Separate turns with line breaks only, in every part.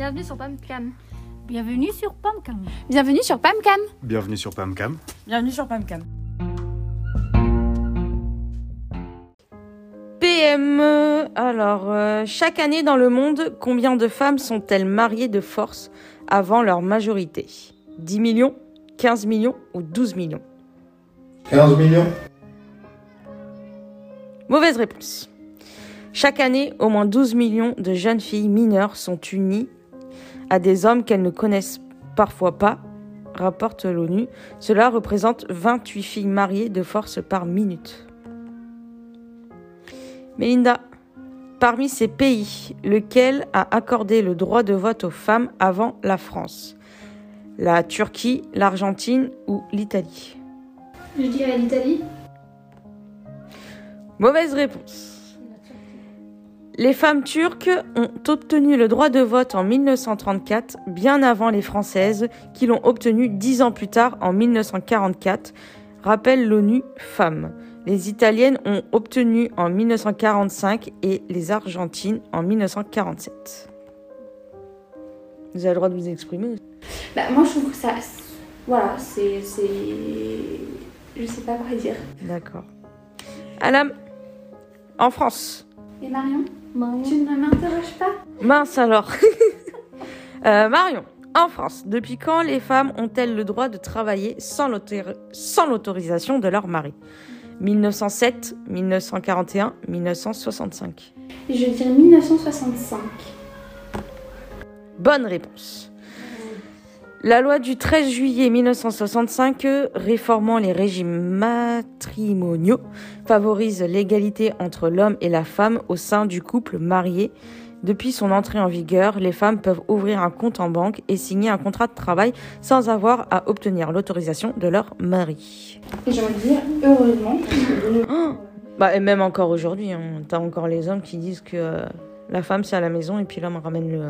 Bienvenue sur PAMCAM.
Bienvenue sur Pamcam.
Bienvenue sur PAMCAM.
Bienvenue sur PAMCAM.
Bienvenue sur PAMCAM. PME. Alors, euh, chaque année dans le monde, combien de femmes sont-elles mariées de force avant leur majorité? 10 millions, 15 millions ou 12 millions?
15 millions
Mauvaise réponse. Chaque année, au moins 12 millions de jeunes filles mineures sont unies à des hommes qu'elles ne connaissent parfois pas, rapporte l'ONU. Cela représente 28 filles mariées de force par minute. Melinda, parmi ces pays, lequel a accordé le droit de vote aux femmes avant la France? La Turquie, l'Argentine ou l'Italie?
Je dirais l'Italie.
Mauvaise réponse. Les femmes turques ont obtenu le droit de vote en 1934, bien avant les françaises, qui l'ont obtenu dix ans plus tard en 1944, rappelle l'ONU Femmes. Les italiennes ont obtenu en 1945 et les argentines en 1947. Vous avez le droit de vous exprimer
Bah, moi, je trouve que ça. Voilà, c'est. Je sais pas quoi dire.
D'accord. Alam, en France.
Et Marion? Tu ne m'interroges pas?
Mince alors. Euh, Marion, en France, depuis quand les femmes ont-elles le droit de travailler sans l'autori- sans l'autorisation de leur mari? 1907, 1941, 1965.
Je dirais 1965.
Bonne réponse. La loi du 13 juillet 1965 euh, réformant les régimes matrimoniaux favorise l'égalité entre l'homme et la femme au sein du couple marié. Depuis son entrée en vigueur, les femmes peuvent ouvrir un compte en banque et signer un contrat de travail sans avoir à obtenir l'autorisation de leur mari.
Et j'ai envie de dire, heureusement. nos-
Bah, et même encore aujourd'hui, hein, t'as encore les hommes qui disent que euh, la femme c'est à la maison et puis l'homme ramène le.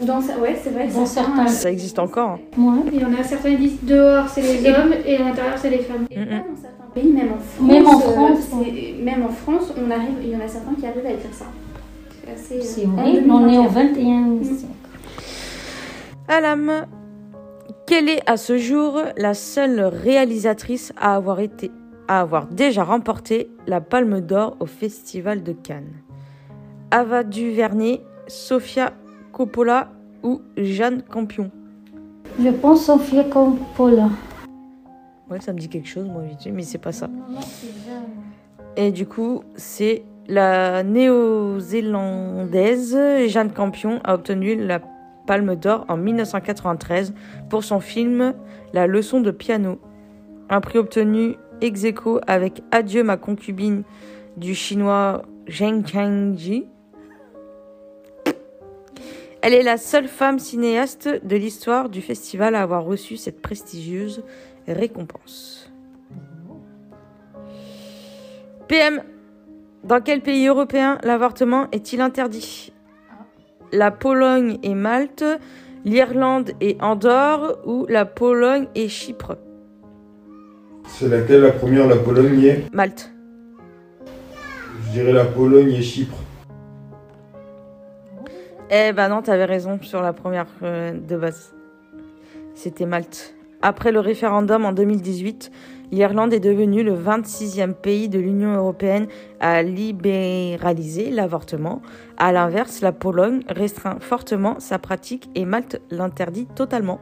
Dans ouais, c'est vrai.
Dans certains-
Ça existe encore. hein.
Moi,
Il y en a certains qui disent dehors c'est les hommes et à l'intérieur c'est les femmes. Et pas dans certains pays, même en France.
Même en
euh,
France,
même en France, on arrive, il y en a certains qui arrivent à dire ça. C'est assez.
c'est
euh,
horrible. On est au
2021.
21 siècle.
Alam, quelle est à ce jour la seule réalisatrice à avoir été à avoir déjà remporté la Palme d'Or au Festival de Cannes? Ava DuVernay, Sofia Coppola ou Jeanne Campion
Je pense Sophia Coppola.
Ouais, ça me dit quelque chose, moi, vite fait, mais c'est pas ça.
Non, non.
Et du coup, c'est la néo-zélandaise Jeanne Campion a obtenu la Palme d'Or en 1993 pour son film La leçon de piano. Un prix obtenu ex aequo avec Adieu ma concubine du chinois Zheng Changji. Elle est la seule femme cinéaste de l'histoire du festival à avoir reçu cette prestigieuse récompense. PM. Dans quel pays européen l'avortement est-il interdit? La Pologne et Malte, l'Irlande et Andorre ou la Pologne et Chypre?
C'est laquelle la première, la Pologne y est
Malte.
Je dirais la Pologne et Chypre.
Eh ben non, t'avais raison sur la première euh, de base. C'était Malte. Après le référendum en 2018, l'Irlande est devenue le 26e pays de l'Union européenne à libéraliser l'avortement. À l'inverse, la Pologne restreint fortement sa pratique et Malte l'interdit totalement.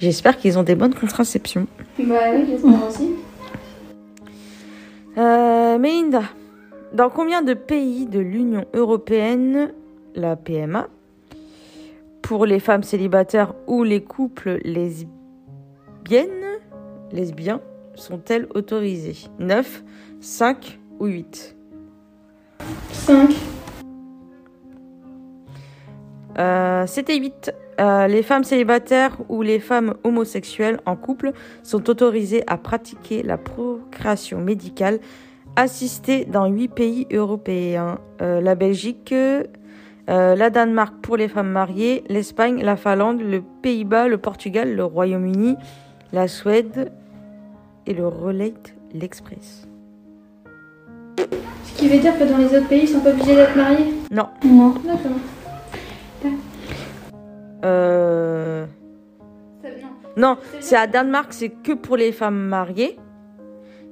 J'espère qu'ils ont des bonnes contraceptions.
Bah oui, j'espère aussi.
Euh, Melinda, dans combien de pays de l'Union européenne la PMA pour les femmes célibataires ou les couples lesbiennes, lesbiens sont-elles autorisées? 9, 5 ou 8
5.
Euh, C'était 8. Euh, les femmes célibataires ou les femmes homosexuelles en couple sont autorisées à pratiquer la procréation médicale assistée dans 8 pays européens. Euh, la Belgique, euh, la Danemark pour les femmes mariées, l'Espagne, la Finlande, le Pays-Bas, le Portugal, le Royaume-Uni, la Suède et le Relate l'Express.
Ce qui veut dire que dans les autres pays, ils sont pas obligés d'être mariés?
Non,
Non.
D'accord.
Euh...
Ça- non.
Non, c'est à Danemark, c'est que pour les femmes mariées.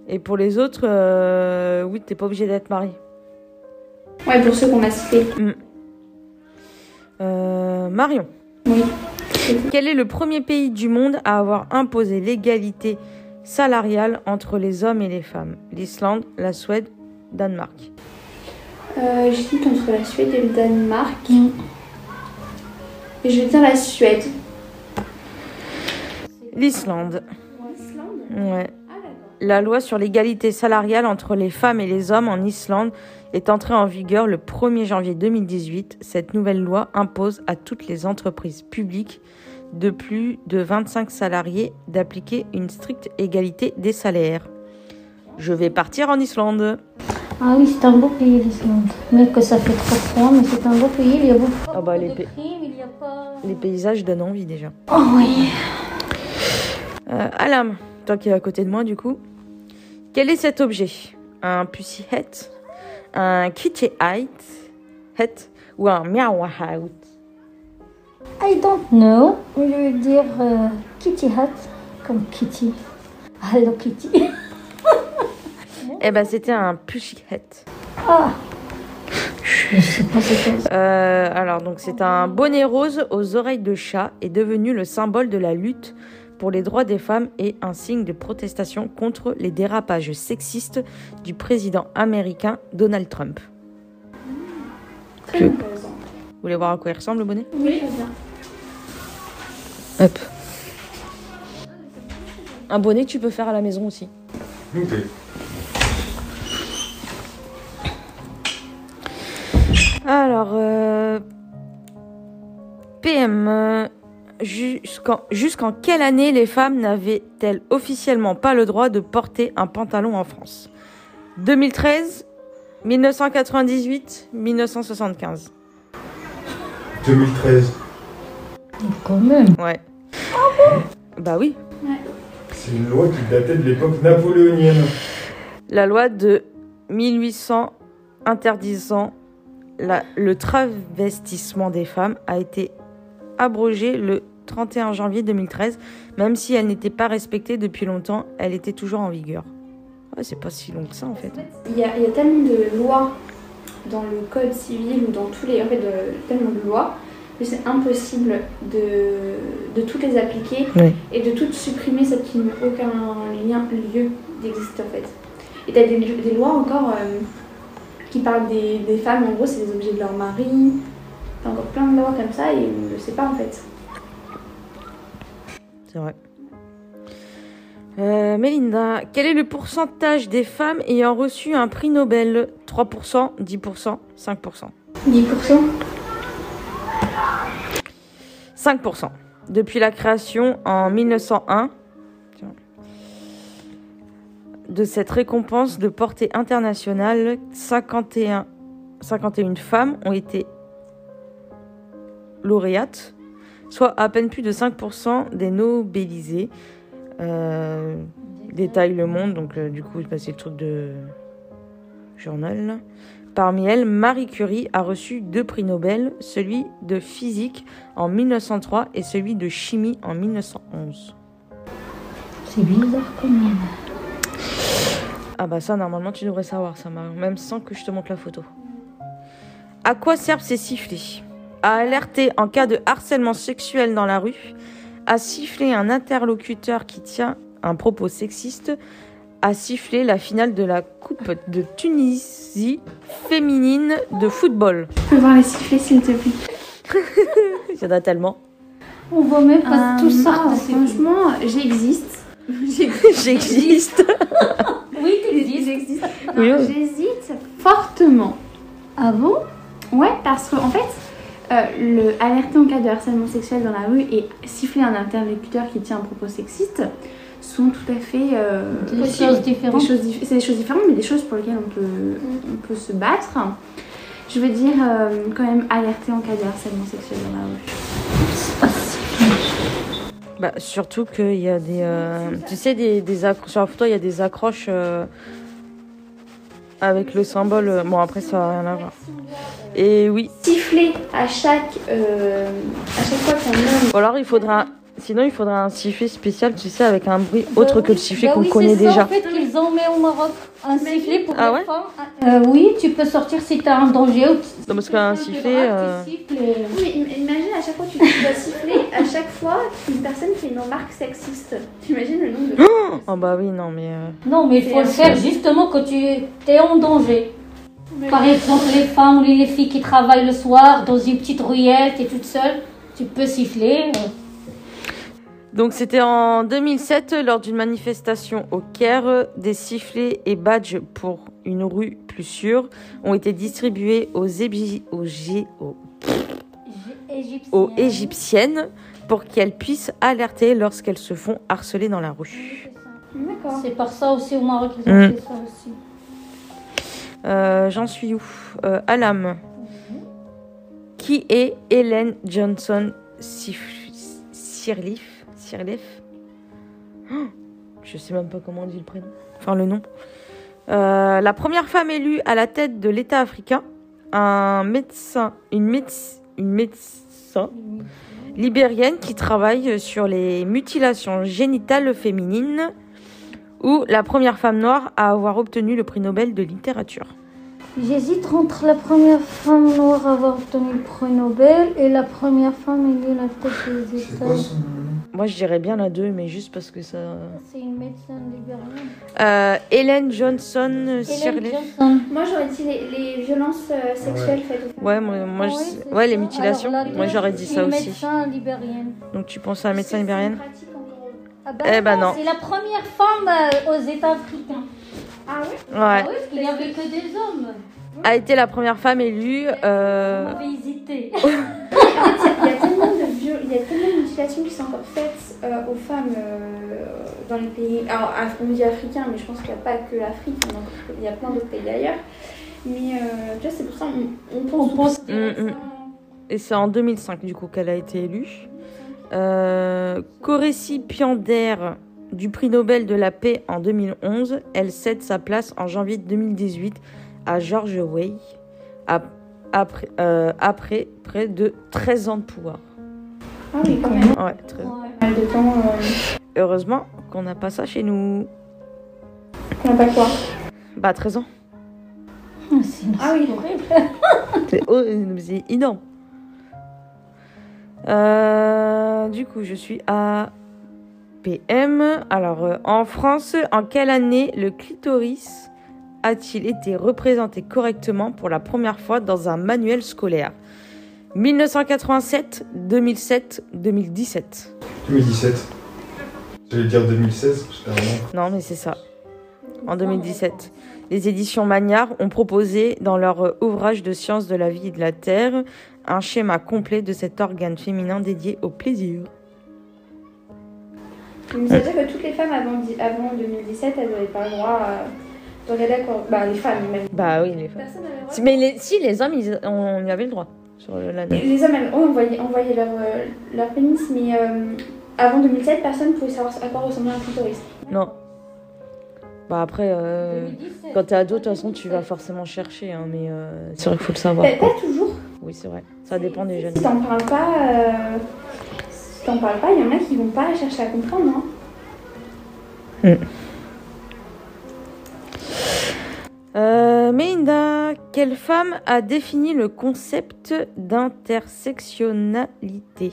Et pour les autres, euh, oui, t'es pas obligé d'être marié.
Ouais, pour ceux qu'on a cités.
Euh, Marion,
Oui.
quel est le premier pays du monde à avoir imposé l'égalité salariale entre les hommes et les femmes? L'Islande, la Suède, Danemark.
Euh, J'hésite entre la Suède et le Danemark.
Mm.
Et je vais dire la Suède.
L'Islande,
L'Islande?
Ouais. La loi sur l'égalité salariale entre les femmes et les hommes en Islande est entrée en vigueur le 1er janvier 2018. Cette nouvelle loi impose à toutes les entreprises publiques de plus de 25 salariés d'appliquer une stricte égalité des salaires. Je vais partir en Islande.
Ah oui, c'est un beau pays l'Islande. Mais que ça fait trop froid, mais c'est un beau pays. Il y a beaucoup,
Ah bah, les
de il y a pas...
Les paysages donnent envie déjà.
Oh oui.
Euh, Alam, qui es à côté de moi du coup, quel est cet objet? Un pussy hat Un kitty hat hat Ou un meow hat
I don't know. Je vais dire euh, Kitty Hat? Comme Kitty. Hello Kitty.
Eh ben c'était un pussy hat.
Ah. Je sais pas.
Euh, alors donc c'est un bonnet rose aux oreilles de chat est devenu le symbole de la lutte pour les droits des femmes et un signe de protestation contre les dérapages sexistes du président américain Donald Trump.
Très.
Vous voulez voir à quoi il ressemble le bonnet?
Oui, bien.
Hop. Un bonnet que tu peux faire à la maison aussi.
Ok.
Alors, euh, PM, jusqu'en jusqu'en quelle année les femmes n'avaient-elles officiellement pas le droit de porter un pantalon en France? 2013, 1998, 1975.
2013.
Quand même.
Ouais. Bah oui.
C'est une loi qui datait de l'époque napoléonienne.
La loi de 1800 interdisant la- le travestissement des femmes a été abrogée le 31 janvier 2013. Même si elle n'était pas respectée depuis longtemps, elle était toujours en vigueur. Ouais, c'est pas si long que ça en fait.
Il y, a, il y a tellement de lois dans le code civil ou dans tous les. En fait, de- tellement de lois que c'est impossible de, de toutes les appliquer
Oui.
et de toutes supprimer celles qui n'ont aucun lien, lieu d'exister en fait. Et t'as des, des lois encore euh, qui parlent des, des femmes, en gros, c'est des objets de leur mari. T'as encore plein de lois comme ça et on ne le sait pas en fait.
C'est vrai. Euh, Mélinda, quel est le pourcentage des femmes ayant reçu un prix Nobel? 3%, 10%, 5%
10%
5%. Depuis la création en 1901 tiens, de cette récompense de portée internationale, 51, 51 femmes ont été lauréates, soit à peine plus de 5% des Nobelisés. Euh, détaille Le Monde, donc euh, du coup, c'est le truc de journal. là. Parmi elles, Marie Curie a reçu deux prix Nobel, celui de physique en 1903 et celui de chimie en 1911.
C'est bizarre quand même.
Ah bah ça, normalement, tu devrais savoir ça, même sans que je te montre la photo. À quoi servent ces sifflets? À alerter en cas de harcèlement sexuel dans la rue, à siffler un interlocuteur qui tient un propos sexiste, à siffler la finale de la Coupe de Tunisie féminine de football.
Je peux voir les sifflets s'il te plaît?
Il y en a tellement.
On voit même pas
Euh,
tout ça.
ah, franchement, j'existe.
J'existe.
Oui,
J'existe.
Oui,
Non,
oui.
J'hésite fortement.
Ah bon?
Ouais, parce qu'en fait, euh, le alerter en cas de harcèlement sexuel dans la rue et siffler un interlocuteur qui tient un propos sexiste sont tout à fait euh,
Des choses différentes.
Des choses dif- c'est des choses différentes, mais des choses pour lesquelles on peut, on peut se battre. Je veux dire, euh, quand même, alerter en cas de harcèlement sexuel dans la rue.
Bah, surtout qu'il y a des. euh, tu sais, des, sur la photo, il y a des accroches. Avec le symbole. euh, Bon, après, ça n'a rien à voir. Et oui.
Siffler à chaque, euh, à chaque fois qu'un homme.
Ou alors, il faudra. Sinon, il faudra un sifflet spécial, tu sais, avec un bruit autre
Bah
que le sifflet
bah
qu'on
oui,
connaît
ça,
déjà.
en fait, qu'ils ont mis au Maroc. Un sifflet pour
Ah
les
ouais.
Euh, oui, tu peux sortir si tu as un danger. ou
Non, parce qu'un sifflet, euh,
tu et-
Oui, mais imagine à chaque fois tu dois siffler, à chaque fois qu'une personne fait une remarque sexiste. T'imagines le nombre de.
Oh bah oui, non, mais. euh,
Non, mais il faut le faire justement quand tu es en danger. Par exemple, les femmes ou les filles qui travaillent le soir dans une petite ruelle, tu es toute seule, tu peux siffler.
Donc c'était en 2007 lors d'une manifestation au Caire, des sifflets et badges pour une rue plus sûre ont été distribués aux, Ébi- aux, Gé- aux-
Égyptienne.
aux égyptiennes pour qu'elles puissent alerter lorsqu'elles se font harceler dans la rue.
D'accord.
C'est par ça aussi au Maroc qu'ils ont
Mm.
fait ça aussi.
Euh, J'en suis où? Euh, Alam. Qui est Helen Johnson Sif- Sirleaf Sirleaf Oh, Je sais même pas comment on dit le prénom. Enfin, le nom. Euh, la première femme élue à la tête de l'État africain, un médecin, une, méde- une médecin libérienne qui travaille sur les mutilations génitales féminines, ou la première femme noire à avoir obtenu le prix Nobel de littérature.
J'hésite entre la première femme noire à avoir obtenu le prix Nobel et la première femme élue à la tête des États.
Moi, je dirais bien la 2, mais juste parce que ça.
C'est une médecin libérienne.
Euh, Helen Johnson
Hélène
Sirleaf.
Johnson.
Moi j'aurais dit les, les violences euh, sexuelles faites aux femmes.
Ouais, moi, moi,
Ah
je-
ouais,
les mutilations.
Alors,
Moi, j'aurais dit
c'est
ça
une
aussi.
médecin libérienne.
Donc, tu penses à un médecin libérienne.
Ah bah
Eh ben non.
C'est la première femme euh, aux États africains.
Ah ouais
Ouais.
Ah oui, parce qu'il n'y avait que des hommes.
A été la première femme élue. euh,
On avait hésité.
En fait, il y, a- tellement de mutilations qui sont encore faites euh, aux femmes euh, dans les pays. Alors, on dit africains, mais je pense qu'il n'y a pas que l'Afrique, il y a plein d'autres pays ailleurs. Mais euh, tu vois, c'est pour ça on, on pense.
On pense-
Mm, mm. Et c'est en 2005, du coup, qu'elle a été élue. Euh, Co-récipiendaire du prix Nobel de la paix en 2011, elle cède sa place en janvier 2018 à George Way, après, euh, après près de 13 ans de pouvoir.
Ah oui, quand même.
Ouais, très-
Ouais.
Pas mal de temps. euh,
Heureusement qu'on n'a pas ça chez nous.
qu'on n'a pas quoi?
Bah, 13 ans.
C'est
Ah oui.
horrible.
C'est oh, c'est énorme. Euh, du coup, je suis à PM. Alors, euh, en France, en quelle année le clitoris a-t-il été représenté correctement pour la première fois dans un manuel scolaire? 1987, 2007, 2017.
2017. J'allais dire 2016, parce que vraiment.
Non, mais c'est ça. En 2017. Les éditions Magnard ont proposé dans leur ouvrage de sciences de la vie et de la terre un schéma complet de cet organe féminin dédié au plaisir.
Mais ça veut dire que toutes les femmes avant, dix- avant 2017, elles n'avaient pas le droit quoi. Bah, les femmes, même.
Bah oui, les femmes.
Personne n'avait le droit.
Si- Mais les- si, les hommes, ils, on y avait le droit sur l'année.
Les hommes, elles ont envoyé, envoyé leur, euh, leur pénis, mais euh, avant 2007, personne ne pouvait savoir à quoi ressemblait un clitoris.
Non. Bah après, euh,
2017.
quand t'es ado, de toute façon, tu vas forcément chercher, hein, mais euh, c'est vrai qu'il faut le savoir.
Pas, pas toujours.
Oui, c'est vrai. Ça dépend des jeunes.
Si t'en parles pas, si t'en parles pas, il y en a qui vont pas chercher à comprendre. Hein.
Euh, quelle femme a défini le concept d'intersectionnalité?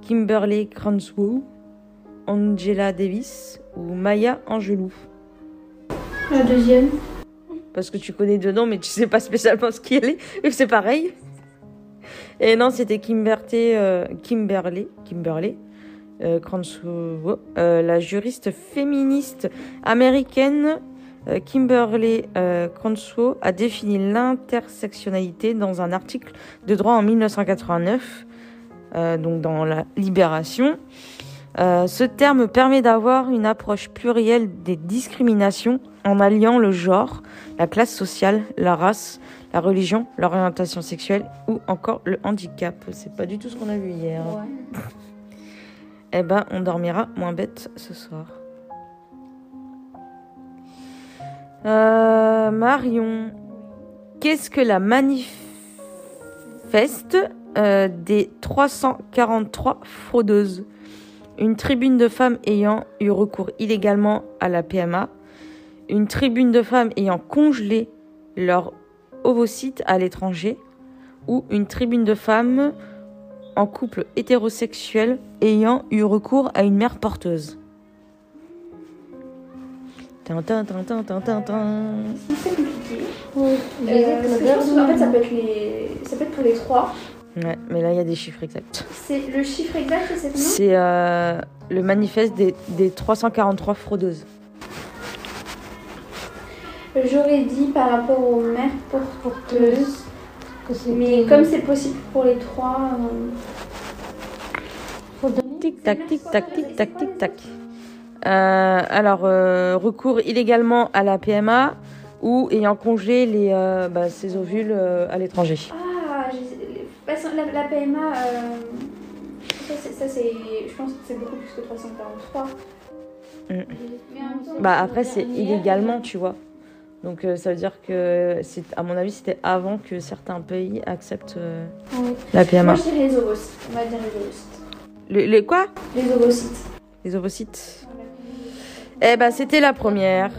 Kimberly Crenshaw, Angela Davis ou Maya Angelou?
La deuxième.
Parce que tu connais deux noms, mais tu sais pas spécialement ce qui est. Et c'est pareil. Et non, c'était Kimberly, euh, Kimberly, Kimberly euh, euh, la juriste féministe américaine Kimberly euh, Crenshaw a défini l'intersectionnalité dans un article de droit en 1989, euh, donc dans la Libération. Euh, ce terme permet d'avoir une approche plurielle des discriminations en alliant le genre, la classe sociale, la race, la religion, l'orientation sexuelle ou encore le handicap. C'est pas du tout ce qu'on a vu hier.
Ouais.
Eh ben, on dormira moins bête ce soir. Euh, Marion, qu'est-ce que la manifeste euh, des 343 fraudeuses? Une tribune de femmes ayant eu recours illégalement à la PMA, une tribune de femmes ayant congelé leur ovocytes à l'étranger, ou une tribune de femmes en couple hétérosexuel ayant eu recours à une mère porteuse. Tin, tin, tin, tin, tin, tin, tin.
C'est compliqué.
Oui.
Euh, parce que je pense que, en fait, ça peut, être les... ça peut être pour les trois.
Ouais, mais là, il y a des chiffres exacts.
C'est le chiffre exact, c'est
C'est euh, le manifeste des, des 343 fraudeuses.
J'aurais dit par rapport aux mères porteuses.
Que
Mais comme c'est possible pour les trois. euh,
faut donner.
Tic tac, alors, euh, recours illégalement à la PMA ou ayant congelé les, euh, bah, ses ovules euh, à l'étranger.
Ah, que la, la PMA, euh, ça, c'est, je pense que c'est beaucoup plus que 343.
Mm.
Mais en même temps,
Bah après c'est illégalement, tu vois. Donc euh, ça veut dire que c'est à mon avis c'était avant que certains pays acceptent euh,
Oui.
la
Moi,
PMA.
je dirais les ovocytes. On va dire les ovocytes.
Les, les quoi?
Les ovocytes.
Les ovocytes. Eh ben c'était la première.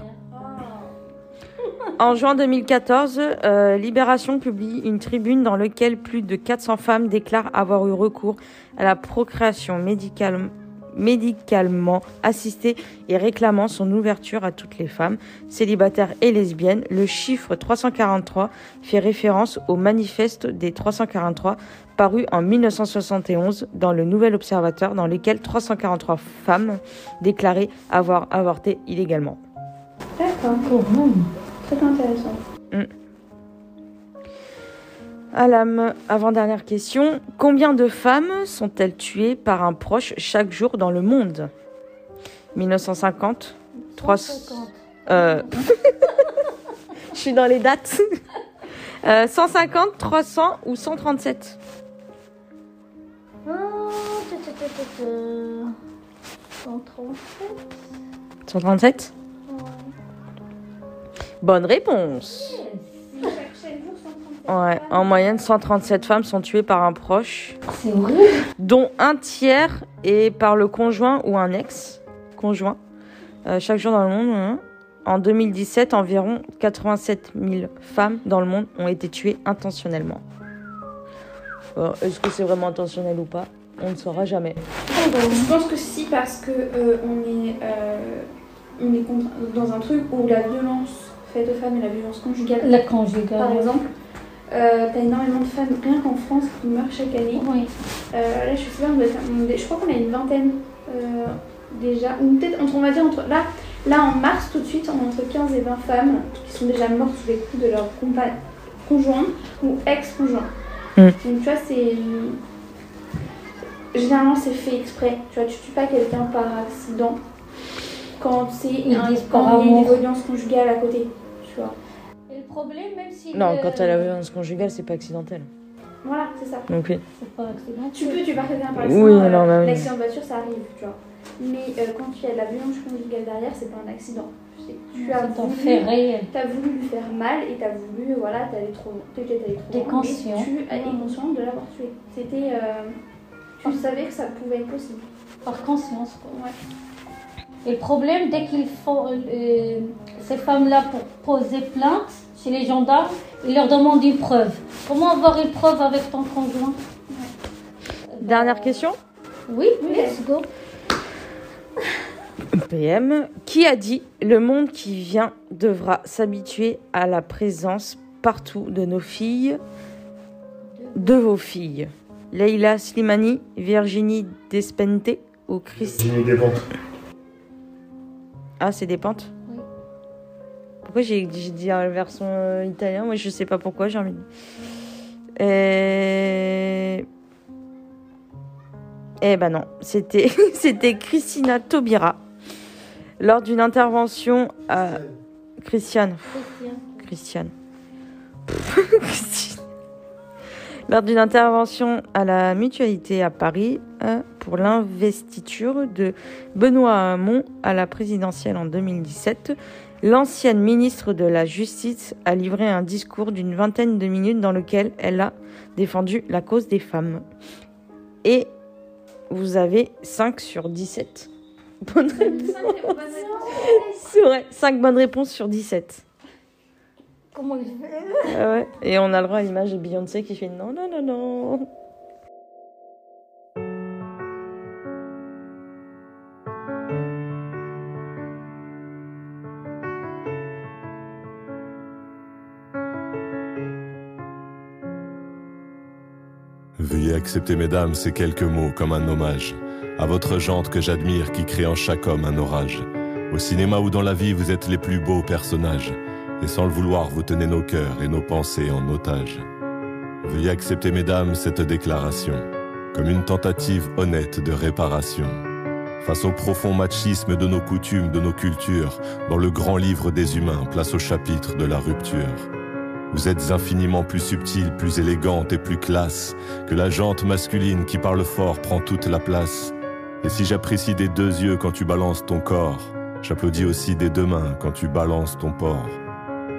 En juin 2014, euh, Libération publie une tribune dans laquelle plus de 400 femmes déclarent avoir eu recours à la procréation médicale- médicalement assistée et réclamant son ouverture à toutes les femmes, célibataires et lesbiennes. Le chiffre 343 fait référence au manifeste des 343 paru en 1971 dans le Nouvel Observateur dans lequel 343 femmes déclaraient avoir avorté illégalement.
D'accord, intéressant.
Alam, avant-dernière question. Combien de femmes sont-elles tuées par un proche chaque jour dans le monde? 1950 Trois-
150.
euh, Je suis dans les dates. Euh, 150, 300 ou 137
137.
137
Ouais.
Bonne réponse. Ouais, en moyenne, 137 femmes sont tuées par un proche,
C'est horrible.
dont un tiers est par le conjoint ou un ex-conjoint. Euh, chaque jour dans le monde. hein. En 2017, environ 87 000 femmes dans le monde ont été tuées intentionnellement. Est-ce que c'est vraiment intentionnel ou pas On ne saura jamais.
Je pense que si, parce que euh, on est, euh, on est contre- dans un truc où la violence faite aux femmes et la violence conjugale,
La conjugale.
par exemple, euh, t'as énormément de femmes, rien qu'en France, qui meurent chaque année.
Oui.
Euh, là, je sais pas, on doit être- on est- je crois qu'on a une vingtaine euh, déjà, ou peut-être, entre- on va dire, entre, là, là, en mars, tout de suite, on a entre 15 et 20 femmes qui sont déjà mortes sous les coups de leur compa- conjoint ou ex-conjoint.
Mm.
Donc, tu vois, c'est. Généralement, c'est fait exprès. Tu vois, tu tues pas quelqu'un par accident quand c'est un quand il y a
amour.
des violences conjugales à côté. Tu vois.
Et le problème, même si.
Non,
le-
quand a la violence conjugale, c'est pas accidentel.
Voilà, c'est ça.
Donc oui.
C'est pas accidentel.
Tu peux tuer par quelqu'un par
Oui,
accident. euh,
oui.
L'accident de voiture, ça arrive, tu vois. Mais euh, quand il y a de la violence conjugale derrière, c'est pas un accident. Tu as voulu, voulu lui faire mal et t'as voulu, voilà, allé trop, allé trop loin,
conscient.
Tu es conscient de l'avoir tué. C'était, euh, tu savais que ça pouvait être possible.
Par conscience, quoi.
Ouais.
Et le problème, dès qu'ils font euh, ces femmes-là pour poser plainte chez les gendarmes, ils leur demandent une preuve. Comment avoir une preuve avec ton conjoint?
Dernière question
Oui, let's go.
PM. Qui a dit le monde qui vient devra s'habituer à la présence partout de nos filles, de vos filles Leila Slimani, Virginie Despente ou Christine
ventes.
Ah, c'est des pentes
Oui.
Pourquoi j'ai dit la version euh, italienne Moi, je sais pas pourquoi, j'ai envie de... Et... Eh ben non, c'était c'était Christina Taubira. Lors d'une intervention à... Christiane.
Christian.
Christiane. Lors d'une intervention à la Mutualité à Paris euh, pour l'investiture de Benoît Hamon à la présidentielle en 2017, L'ancienne ministre de la Justice a livré un discours d'une vingtaine de minutes dans lequel elle a défendu la cause des femmes. Et vous avez 5 sur 17. Bonne réponse. C'est vrai, 5 bonnes réponses sur 17.
Comment je
Ah ouais. Et on a le droit à l'image de Beyoncé qui fait non, non, non, non.
Veuillez accepter, mesdames, ces quelques mots comme un hommage à votre jante que j'admire qui crée en chaque homme un orage. Au cinéma ou dans la vie, vous êtes les plus beaux personnages. Et sans le vouloir, vous tenez nos cœurs et nos pensées en otage. Veuillez accepter, mesdames, cette déclaration comme une tentative honnête de réparation. Face au profond machisme de nos coutumes, de nos cultures, dans le grand livre des humains, place au chapitre de la rupture. Vous êtes infiniment plus subtile, plus élégante et plus classe que la jante masculine qui parle fort prend toute la place. Et si j'apprécie des deux yeux quand tu balances ton corps, j'applaudis aussi des deux mains quand tu balances ton porc.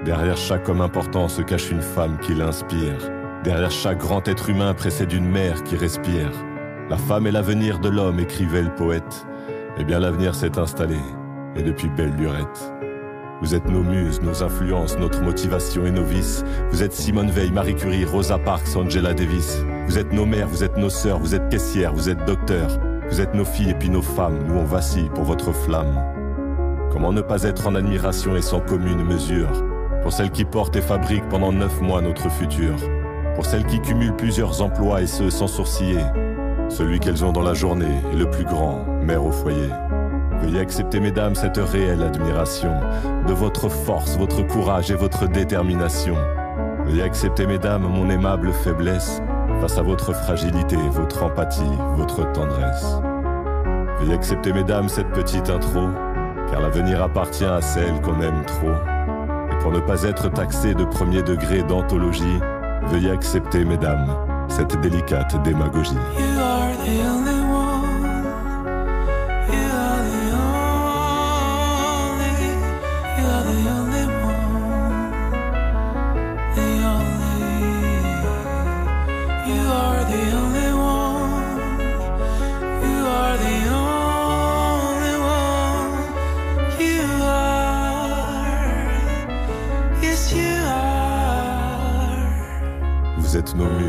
Derrière chaque homme important se cache une femme qui l'inspire. Derrière chaque grand être humain précède une mère qui respire. La femme est l'avenir de l'homme, écrivait le poète. Eh bien l'avenir s'est installé, et depuis belle lurette. Vous êtes nos muses, nos influences, notre motivation et nos vices. Vous êtes Simone Veil, Marie Curie, Rosa Parks, Angela Davis. Vous êtes nos mères, vous êtes nos sœurs, vous êtes caissières, vous êtes docteurs. Vous êtes nos filles et puis nos femmes, nous on vacille pour votre flamme. Comment ne pas être en admiration et sans commune mesure pour celles qui portent et fabriquent pendant neuf mois notre futur, pour celles qui cumulent plusieurs emplois et ce sans sourciller. Celui qu'elles ont dans la journée est le plus grand, mère au foyer. Veuillez accepter, mesdames, cette réelle admiration de votre force, votre courage et votre détermination. Veuillez accepter, mesdames, mon aimable faiblesse face à votre fragilité, votre empathie, votre tendresse. Veuillez accepter, mesdames, cette petite intro, car l'avenir appartient à celle qu'on aime trop. Et pour ne pas être taxé de premier degré d'anthologie, veuillez accepter, mesdames, cette délicate démagogie.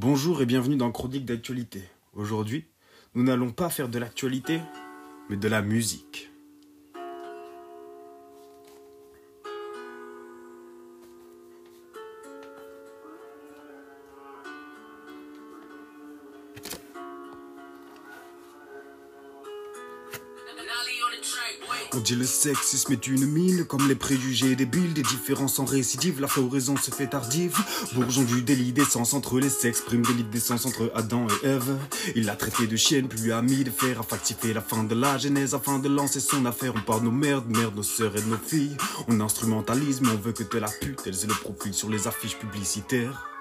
Bonjour et bienvenue dans Chronique d'actualité. Aujourd'hui, nous n'allons pas faire de l'actualité, mais de la musique. On dit le sexisme est une mine, comme les préjugés débiles, des différences en récidive, la floraison se fait tardive. Bourgeon du délit d'essence entre les sexes, prime délit d'essence entre Adam et Ève. Il l'a traité de chienne, puis lui a mis de fer à factifier la fin de la genèse afin de lancer son affaire. On parle nos merdes, merde, nos sœurs et nos filles. On instrumentalise, mais on veut que de la pute, elles aient le profil sur les affiches publicitaires.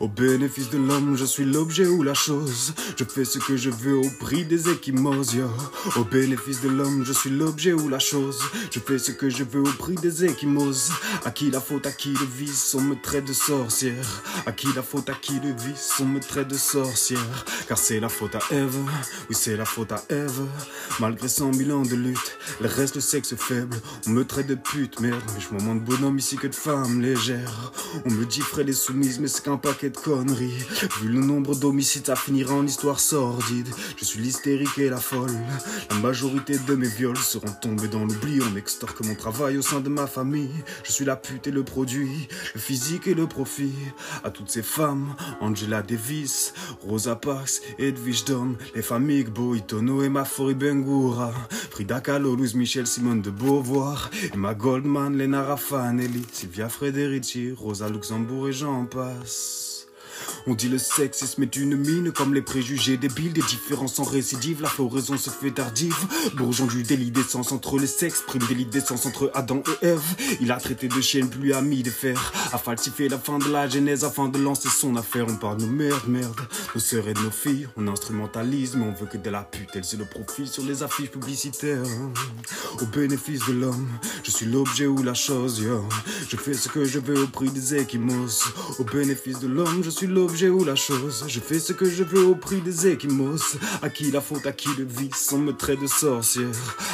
Au bénéfice de l'homme, je suis l'objet ou la chose. Je fais ce que je veux au prix des échymoses, yo. Au bénéfice de l'homme, je suis l'objet ou la chose. Je fais ce que je veux au prix des échymoses. À qui la faute, à qui le vice, on me traite de sorcière. À qui la faute, à qui le vice, on me traite de sorcière. Car c'est la faute à Ève, oui c'est la faute à Ève. Malgré 100 000 ans de lutte, elle reste le sexe faible. On me traite de pute, merde, mais je m'en de bonhomme ici que de femme légère. On me dit Fred est soumise, mais c'est qu'un paquet de conneries. Vu le nombre d'homicides, ça finira en histoire sordide. Je suis l'hystérique et la folle. La majorité de mes viols seront tombés dans l'oubli. On extorque mon travail au sein de ma famille. Je suis la pute et le produit, le physique et le profit. À toutes ces femmes, Angela Davis, Rosa Parks, Edwige Dom, les familles Boitono et Mafori Bengura, Frida Kahlo, Louise Michel, Simone de Beauvoir, Emma Goldman, Lena Raffanelli, Sylvia Frederici, Rosa Luxembourg et j'en passe. On dit le sexisme est une mine comme les préjugés débiles, des différences en récidive, la floraison se fait tardive. Bourgeon du délit d'essence entre les sexes, prime délit d'essence entre Adam et Ève. Il a traité de chienne plus ami de fer, a falsifié la fin de la genèse afin de lancer son affaire. On parle de merde, merde, nos sœurs et de nos filles, on instrumentalise, mais on veut que de la pute, elle c'est le profit sur les affiches publicitaires. Au bénéfice de l'homme, je suis l'objet ou la chose, yo. Je fais ce que je veux au prix des équimos. Au bénéfice de l'homme, je suis l'objet ou la chose. Je fais ce que je veux au prix des équimos. À qui la faute, à qui le vice, on me traite de sorcière.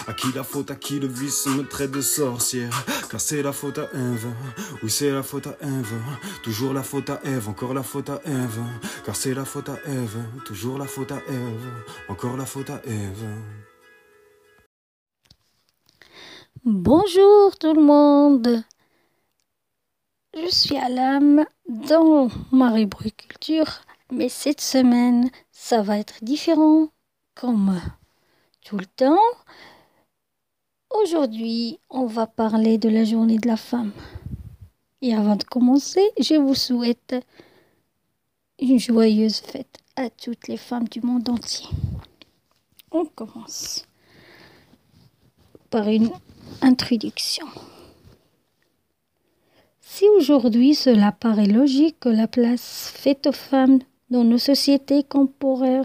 À qui la faute, à qui le vice, on me traite de sorcière. Car c'est la faute à Eve. Oui, c'est la faute à Eve. Toujours la faute à Eve, encore la faute à Eve. Car c'est la faute à Eve. Toujours la faute à Eve. Encore la faute à Eve.
Bonjour tout le monde. Je suis à l'âme dans ma rubrique culture, mais cette semaine, ça va être différent comme tout le temps. Aujourd'hui, on va parler de la journée de la femme. Et avant de commencer, je vous souhaite une joyeuse fête à toutes les femmes du monde entier. On commence par une introduction. Si aujourd'hui cela paraît logique que la place faite aux femmes dans nos sociétés contemporaines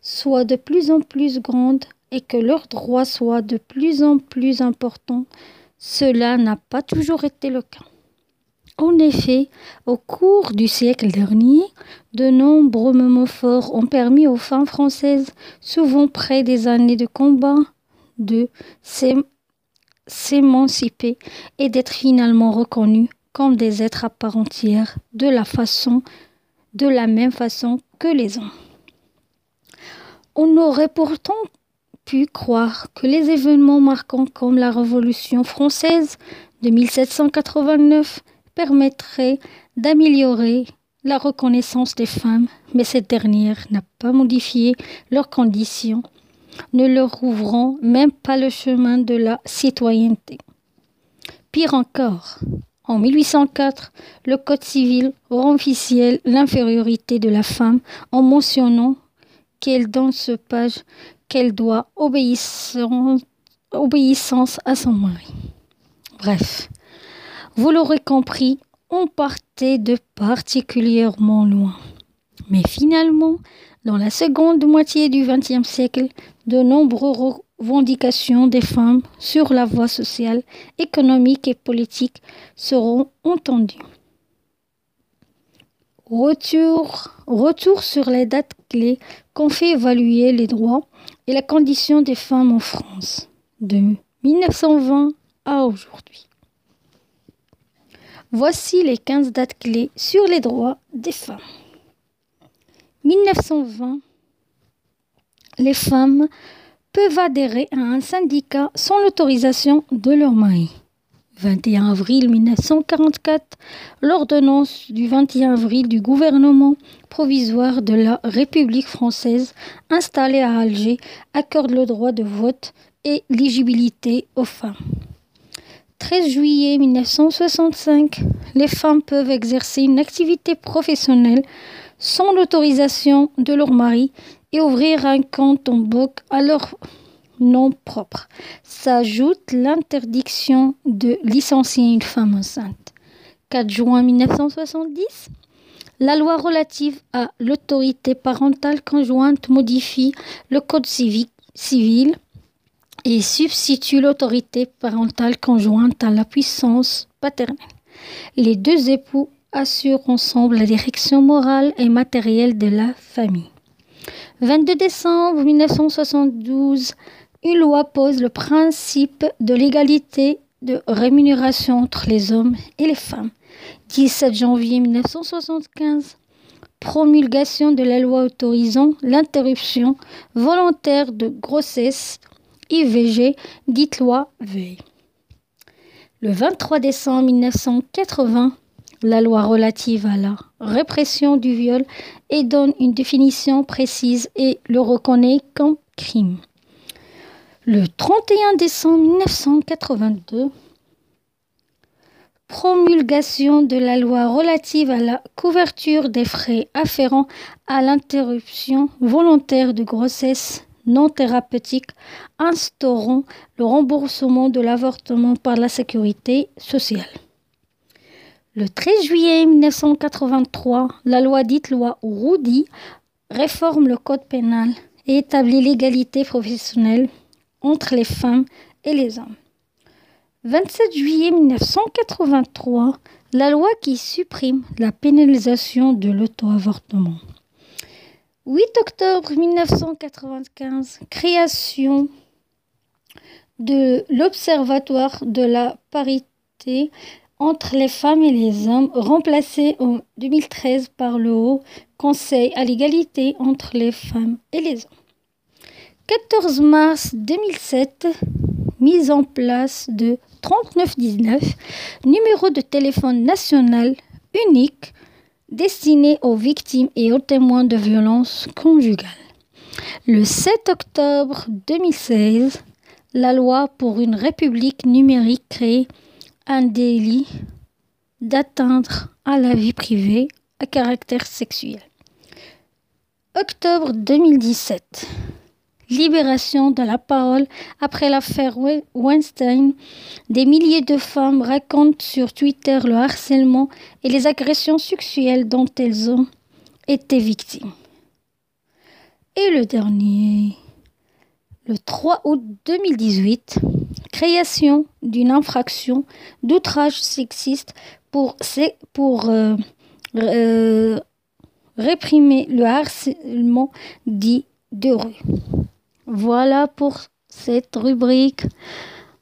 soit de plus en plus grande et que leurs droits soient de plus en plus importants, cela n'a pas toujours été le cas. En effet, au cours du siècle dernier, de nombreux moments forts ont permis aux femmes françaises, souvent près des années de combat, de s'ém- s'émanciper et d'être finalement reconnues comme des êtres à part entière de la façon de la même façon que les hommes. On aurait pourtant pu croire que les événements marquants comme la Révolution française de 1789 permettraient d'améliorer la reconnaissance des femmes, mais cette dernière n'a pas modifié leurs conditions, ne leur ouvrant même pas le chemin de la citoyenneté. Pire encore, en 1804, le Code civil rend officielle l'infériorité de la femme en mentionnant qu'elle dans ce page qu'elle doit obéissance, à son mari. Bref, vous l'aurez compris, on partait de particulièrement loin. Mais finalement, dans la seconde moitié du XXe siècle, de nombreuses revendications des femmes sur la voie sociale, économique et politique seront entendues. Retour, sur les dates clés qu'on fait évaluer les droits et la condition des femmes en France, de 1920 à aujourd'hui. Voici les 15 dates clés sur les droits des femmes. 1920, les femmes peuvent adhérer à un syndicat sans l'autorisation de leur mari. 21 avril 1944, l'ordonnance du 21 avril du gouvernement provisoire de la République française installée à Alger accorde le droit de vote et l'éligibilité aux femmes. 13 juillet 1965, les femmes peuvent exercer une activité professionnelle sans l'autorisation de leur mari et ouvrir un compte en banque à leur nom propre. S'ajoute l'interdiction de licencier une femme enceinte. 4 juin 1970, la loi relative à l'autorité parentale conjointe modifie le code civil et substitue l'autorité parentale conjointe à la puissance paternelle. Les deux époux assurent ensemble la direction morale et matérielle de la famille. 22 décembre 1972, une loi pose le principe de l'égalité de rémunération entre les hommes et les femmes. 17 janvier 1975, promulgation de la loi autorisant l'interruption volontaire de grossesse IVG, dite loi Veil. Le 23 décembre 1980, la loi relative à la répression du viol et donne une définition précise et le reconnaît comme crime. Le 31 décembre 1982, promulgation de la loi relative à la couverture des frais afférents à l'interruption volontaire de grossesse non thérapeutique instaurant le remboursement de l'avortement par la sécurité sociale. Le 13 juillet 1983, la loi dite loi Roudy réforme le code pénal et établit l'égalité professionnelle entre les femmes et les hommes. 27 juillet 1983, la loi qui supprime la pénalisation de l'auto-avortement. 8 octobre 1995, création de l'Observatoire de la parité entre les femmes et les hommes, remplacé en 2013 par le Haut Conseil à l'égalité entre les femmes et les hommes. 14 mars 2007, mise en place de 3919, numéro de téléphone national unique destiné aux victimes et aux témoins de violences conjugales. Le 7 octobre 2016, la loi pour une république numérique crée un délit d'atteindre à la vie privée à caractère sexuel. Octobre 2017. Libération de la parole après l'affaire Weinstein. Des milliers de femmes racontent sur Twitter le harcèlement et les agressions sexuelles dont elles ont été victimes. Et le dernier, le 3 août 2018, création d'une infraction d'outrage sexiste pour, euh, euh, réprimer le harcèlement dit de rue. Voilà pour cette rubrique.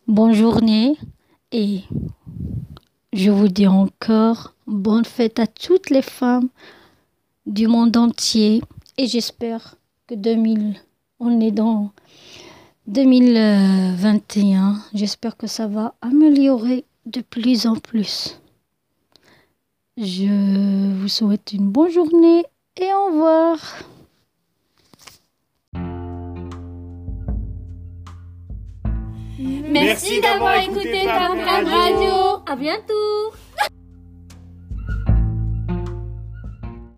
Bonne journée et je vous dis encore bonne fête à toutes les femmes du monde entier et j'espère que 2000, on est dans 2021, j'espère que ça va améliorer de plus en plus. Je vous souhaite une bonne journée et au revoir.
Merci d'avoir écouté ta Radio.
À bientôt.